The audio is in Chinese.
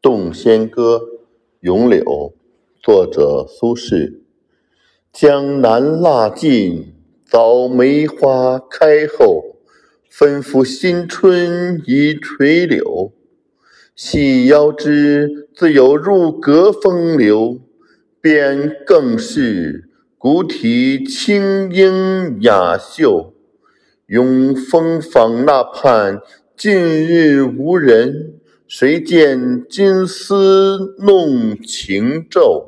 洞仙歌·咏柳，作者苏轼。江南腊尽，早梅花开后，纷付新春已垂柳。细腰肢，自有入阁风流，便更是古体轻盈雅秀。永丰坊那畔，近日无人。谁见金丝弄晴昼？